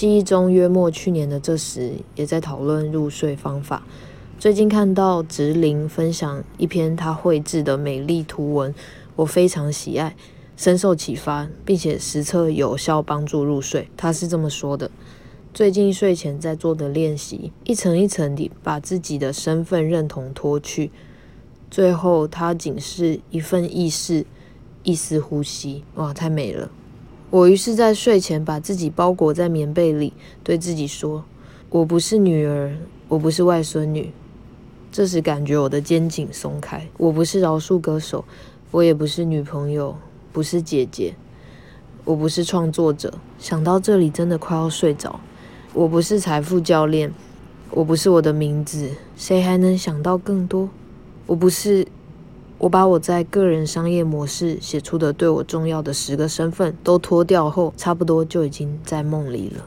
记忆中约莫去年的这时，也在讨论入睡方法。最近看到直林分享一篇他绘制的美丽图文，我非常喜爱，深受启发，并且实测有效帮助入睡。他是这么说的：最近睡前在做的练习，一层一层地把自己的身份认同脱去，最后它仅是一份意识，一丝呼吸。哇，太美了！我于是，在睡前把自己包裹在棉被里，对自己说：“我不是女儿，我不是外孙女。”这时感觉我的肩颈松开。我不是饶恕歌手，我也不是女朋友，不是姐姐，我不是创作者。想到这里，真的快要睡着。我不是财富教练，我不是我的名字。谁还能想到更多？我不是。我把我在个人商业模式写出的对我重要的十个身份都脱掉后，差不多就已经在梦里了。